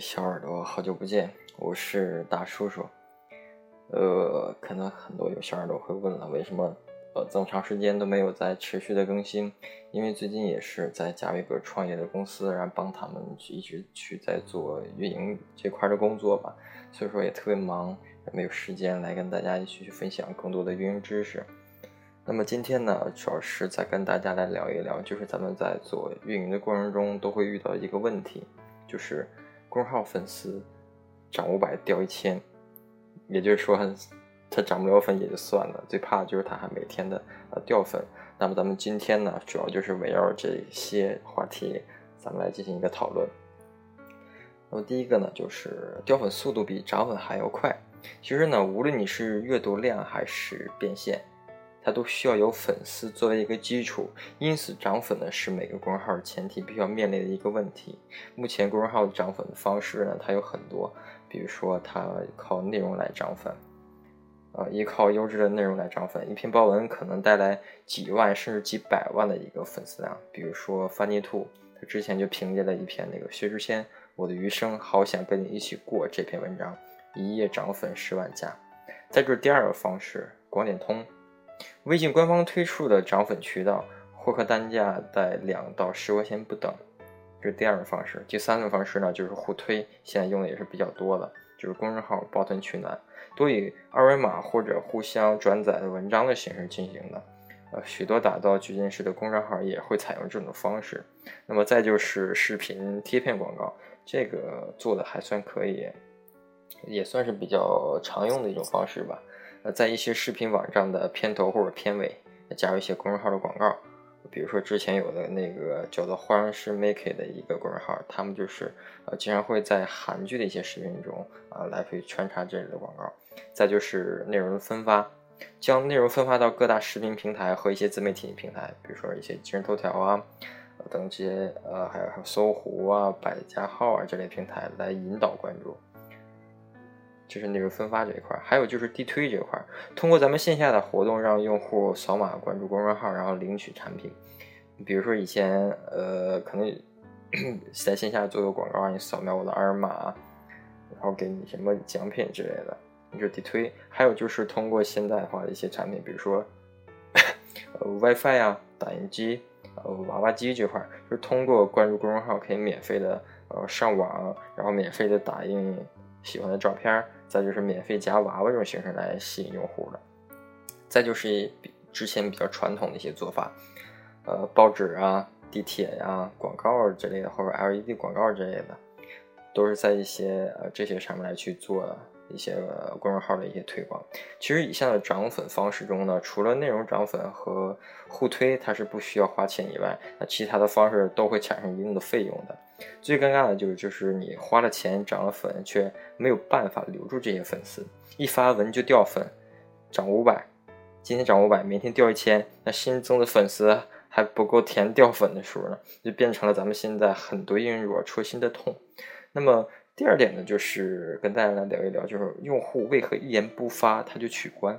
小耳朵，好久不见，我是大叔叔。呃，可能很多有小耳朵会问了，为什么呃这么长时间都没有在持续的更新？因为最近也是在加维格创业的公司，然后帮他们去一直去在做运营这块的工作吧，所以说也特别忙，也没有时间来跟大家一起去分享更多的运营知识。那么今天呢，主要是再跟大家来聊一聊，就是咱们在做运营的过程中都会遇到一个问题。就是公号粉丝涨五百掉一千，也就是说他涨不了粉也就算了，最怕的就是他还每天的呃掉粉。那么咱们今天呢，主要就是围绕这些话题，咱们来进行一个讨论。那么第一个呢，就是掉粉速度比涨粉还要快。其实呢，无论你是阅读量还是变现。它都需要有粉丝作为一个基础，因此涨粉呢是每个公众号前提必须要面临的一个问题。目前公众号的涨粉的方式呢，它有很多，比如说它靠内容来涨粉，呃，依靠优质的内容来涨粉，一篇报文可能带来几万甚至几百万的一个粉丝量。比如说翻泥兔，他之前就凭借了一篇那个薛之谦《我的余生好想跟你一起过》这篇文章，一夜涨粉十万加。再就是第二个方式，广点通。微信官方推出的涨粉渠道，获客单价在两到十块钱不等，这是第二种方式。第三种方式呢，就是互推，现在用的也是比较多的，就是公众号抱团取暖，多以二维码或者互相转载的文章的形式进行的。呃，许多打造矩阵式的公众号也会采用这种方式。那么再就是视频贴片广告，这个做的还算可以，也算是比较常用的一种方式吧。在一些视频网站的片头或者片尾加入一些公众号的广告，比如说之前有的那个叫做“化妆师 Make” 的一个公众号，他们就是呃经常会在韩剧的一些视频中啊来回穿插这类的广告。再就是内容分发，将内容分发到各大视频平台和一些自媒体平台，比如说一些今日头条啊等这些呃还有还有搜狐啊、百家号啊这类平台来引导关注。就是内容分发这一块，还有就是地推这一块，通过咱们线下的活动，让用户扫码关注公众号，然后领取产品。比如说以前，呃，可能 在线下做个广告，让你扫描我的二维码，然后给你什么奖品之类的，就是地推。还有就是通过现代化的一些产品，比如说呃 WiFi 啊、打印机、呃娃娃机这块，就是通过关注公众号可以免费的呃上网，然后免费的打印喜欢的照片。再就是免费夹娃娃这种形式来吸引用户的，再就是比之前比较传统的一些做法，呃，报纸啊、地铁呀、广告之类的，或者 LED 广告之类的，都是在一些呃这些上面来去做一些公众号的一些推广。其实以下的涨粉方式中呢，除了内容涨粉和互推它是不需要花钱以外，那其他的方式都会产生一定的费用的。最尴尬的就是，就是你花了钱涨了粉，却没有办法留住这些粉丝。一发文就掉粉，涨五百，今天涨五百，明天掉一千，那新增的粉丝还不够填掉粉的数呢，就变成了咱们现在很多应用戳心的痛。那么第二点呢，就是跟大家来聊一聊，就是用户为何一言不发他就取关？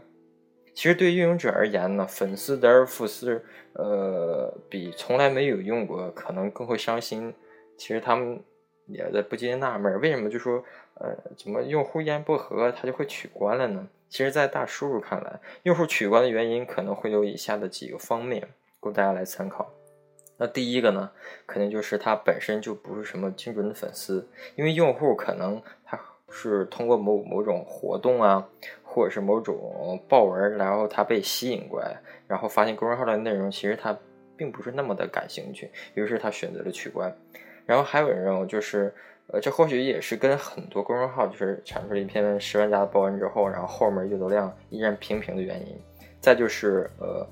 其实对于运营者而言呢，粉丝得而复失，呃，比从来没有用过可能更会伤心。其实他们也在不禁纳闷，为什么就说，呃，怎么用户一言不合他就会取关了呢？其实，在大叔叔看来，用户取关的原因可能会有以下的几个方面，供大家来参考。那第一个呢，肯定就是他本身就不是什么精准的粉丝，因为用户可能他是通过某某种活动啊，或者是某种报文，然后他被吸引过来，然后发现公众号的内容其实他并不是那么的感兴趣，于是他选择了取关。然后还有人认为，就是，呃，这或许也是跟很多公众号就是产出了一篇十万加的报文之后，然后后面阅读量依然平平的原因。再就是，呃，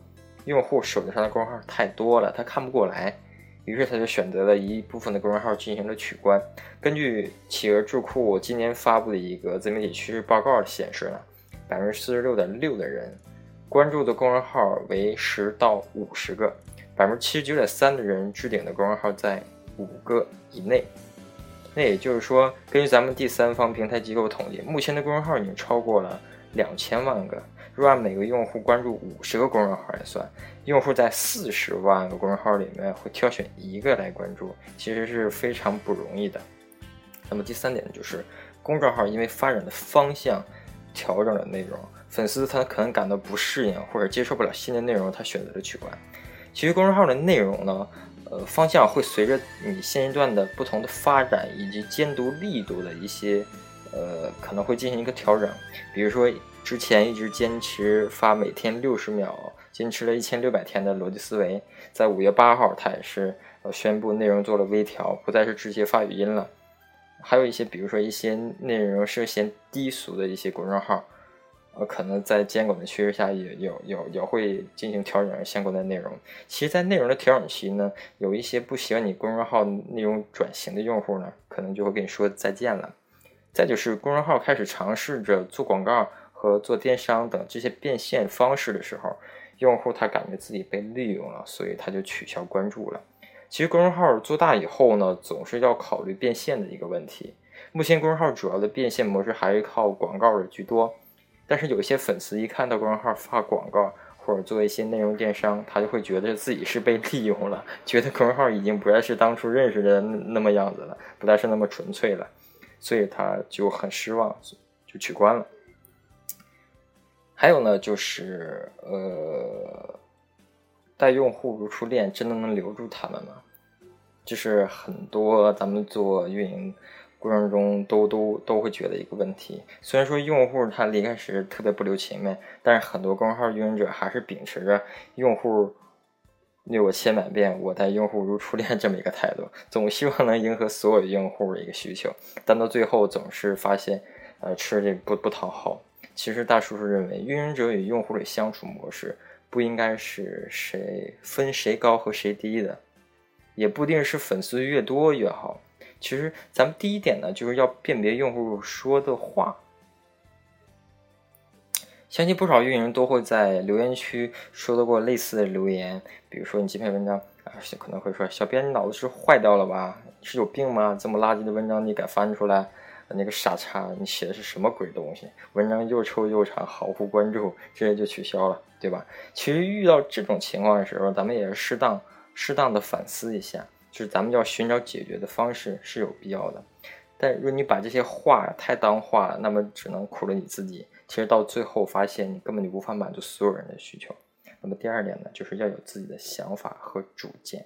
用户手机上的公众号太多了，他看不过来，于是他就选择了一部分的公众号进行了取关。根据企鹅智库今年发布的一个自媒体趋势报告显示呢，百分之四十六点六的人关注的公众号为十到五十个，百分之七十九点三的人置顶的公众号在。五个以内，那也就是说，根据咱们第三方平台机构统计，目前的公众号已经超过了两千万个。若按每个用户关注五十个公众号来算，用户在四十万个公众号里面会挑选一个来关注，其实是非常不容易的。那么第三点就是公众号因为发展的方向调整了内容，粉丝他可能感到不适应或者接受不了新的内容，他选择了取关。其实公众号的内容呢，呃，方向会随着你现阶段的不同的发展以及监督力度的一些，呃，可能会进行一个调整。比如说之前一直坚持发每天六十秒，坚持了一千六百天的逻辑思维，在五月八号他也是呃宣布内容做了微调，不再是直接发语音了。还有一些，比如说一些内容涉嫌低俗的一些公众号，呃，可能在监管的趋势下，也有有也会进行调整相关的内容。其实，在内容的调整期呢，有一些不喜欢你公众号内容转型的用户呢，可能就会跟你说再见了。再就是公众号开始尝试着做广告和做电商等这些变现方式的时候，用户他感觉自己被利用了，所以他就取消关注了。其实公众号做大以后呢，总是要考虑变现的一个问题。目前公众号主要的变现模式还是靠广告的居多，但是有些粉丝一看到公众号发广告或者做一些内容电商，他就会觉得自己是被利用了，觉得公众号已经不再是当初认识的那么样子了，不再是那么纯粹了，所以他就很失望，就取关了。还有呢，就是呃。带用户如初恋，真的能留住他们吗？就是很多咱们做运营过程中都都都会觉得一个问题。虽然说用户他离开时特别不留情面，但是很多公众号运营者还是秉持着用户虐我千百遍，我待用户如初恋 这么一个态度，总希望能迎合所有用户的一个需求，但到最后总是发现，呃，吃这不不讨好。其实大叔叔认为，运营者与用户的相处模式。不应该是谁分谁高和谁低的，也不一定是粉丝越多越好。其实咱们第一点呢，就是要辨别用户说的话。相信不少运营都会在留言区收到过类似的留言，比如说你这篇文章啊，可能会说：“小编，你脑子是坏掉了吧？是有病吗？这么垃圾的文章你敢翻出来？那个傻叉，你写的是什么鬼东西？文章又臭又长，毫无关注，直接就取消了。”对吧？其实遇到这种情况的时候，咱们也是适当、适当的反思一下，就是咱们要寻找解决的方式是有必要的。但如果你把这些话太当话了，那么只能苦了你自己。其实到最后发现，你根本就无法满足所有人的需求。那么第二点呢，就是要有自己的想法和主见。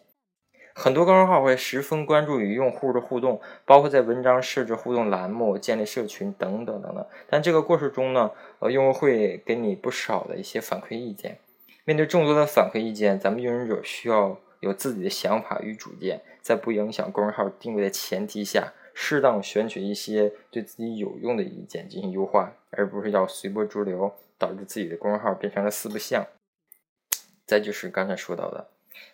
很多公众号会十分关注与用户的互动，包括在文章设置互动栏目、建立社群等等等等。但这个过程中呢，呃，用户会给你不少的一些反馈意见。面对众多的反馈意见，咱们运营者需要有自己的想法与主见，在不影响公众号定位的前提下，适当选取一些对自己有用的意见进行优化，而不是要随波逐流，导致自己的公众号变成了四不像。再就是刚才说到的。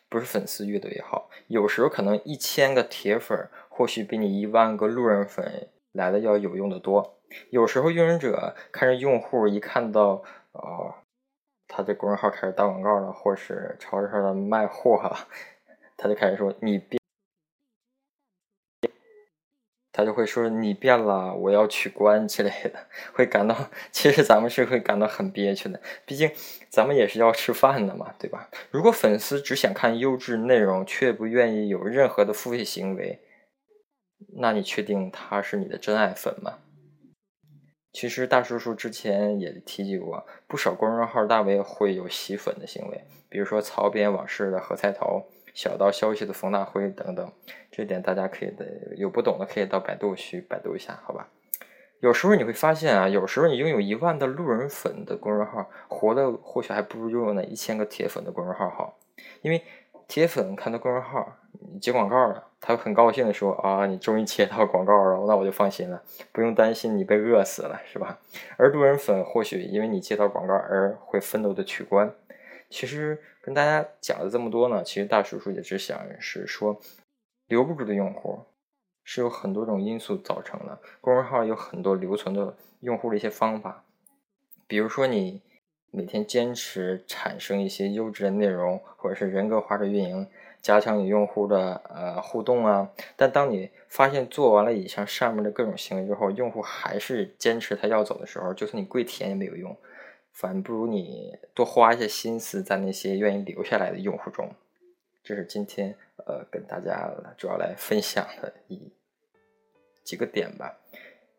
不是粉丝越多越好，有时候可能一千个铁粉或许比你一万个路人粉来的要有用的多。有时候运营者看着用户一看到哦，他的公众号开始打广告了，或是超市上的卖货哈，他就开始说你变。他就会说你变了，我要取关之类的，会感到其实咱们是会感到很憋屈的，毕竟咱们也是要吃饭的嘛，对吧？如果粉丝只想看优质内容，却不愿意有任何的付费行为，那你确定他是你的真爱粉吗？其实大叔叔之前也提及过，不少公众号大 V 会有洗粉的行为，比如说曹编往事的何菜头。小道消息的冯大辉等等，这点大家可以的有不懂的可以到百度去百度一下，好吧？有时候你会发现啊，有时候你拥有一万的路人粉的公众号，活的或许还不如拥有那一千个铁粉的公众号好，因为铁粉看到公众号接广告了，他很高兴的说啊，你终于接到广告了，那我就放心了，不用担心你被饿死了，是吧？而路人粉或许因为你接到广告而会愤怒的取关。其实跟大家讲了这么多呢，其实大叔叔也只想是说，留不住的用户是有很多种因素造成的。公众号有很多留存的用户的一些方法，比如说你每天坚持产生一些优质的内容，或者是人格化的运营，加强与用户的呃互动啊。但当你发现做完了以上上面的各种行为之后，用户还是坚持他要走的时候，就算你跪舔也没有用。反不如你多花一些心思在那些愿意留下来的用户中，这是今天呃跟大家主要来分享的一。几个点吧。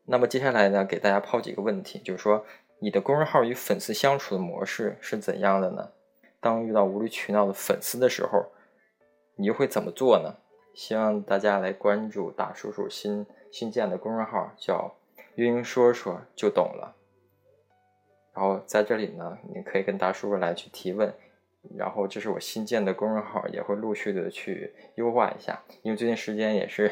那么接下来呢，给大家抛几个问题，就是说你的公众号与粉丝相处的模式是怎样的呢？当遇到无理取闹的粉丝的时候，你又会怎么做呢？希望大家来关注大叔叔新新建的公众号，叫“运营说说就懂了”。然后在这里呢，你可以跟大叔叔来去提问。然后这是我新建的公众号，也会陆续的去优化一下，因为最近时间也是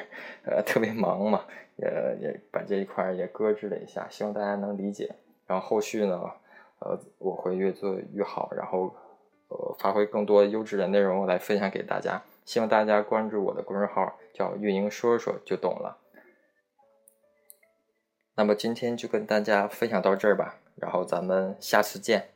呃特别忙嘛，也也把这一块也搁置了一下，希望大家能理解。然后后续呢，呃，我会越做越好，然后呃发挥更多优质的内容来分享给大家。希望大家关注我的公众号，叫“运营说说就懂了”。那么今天就跟大家分享到这儿吧，然后咱们下次见。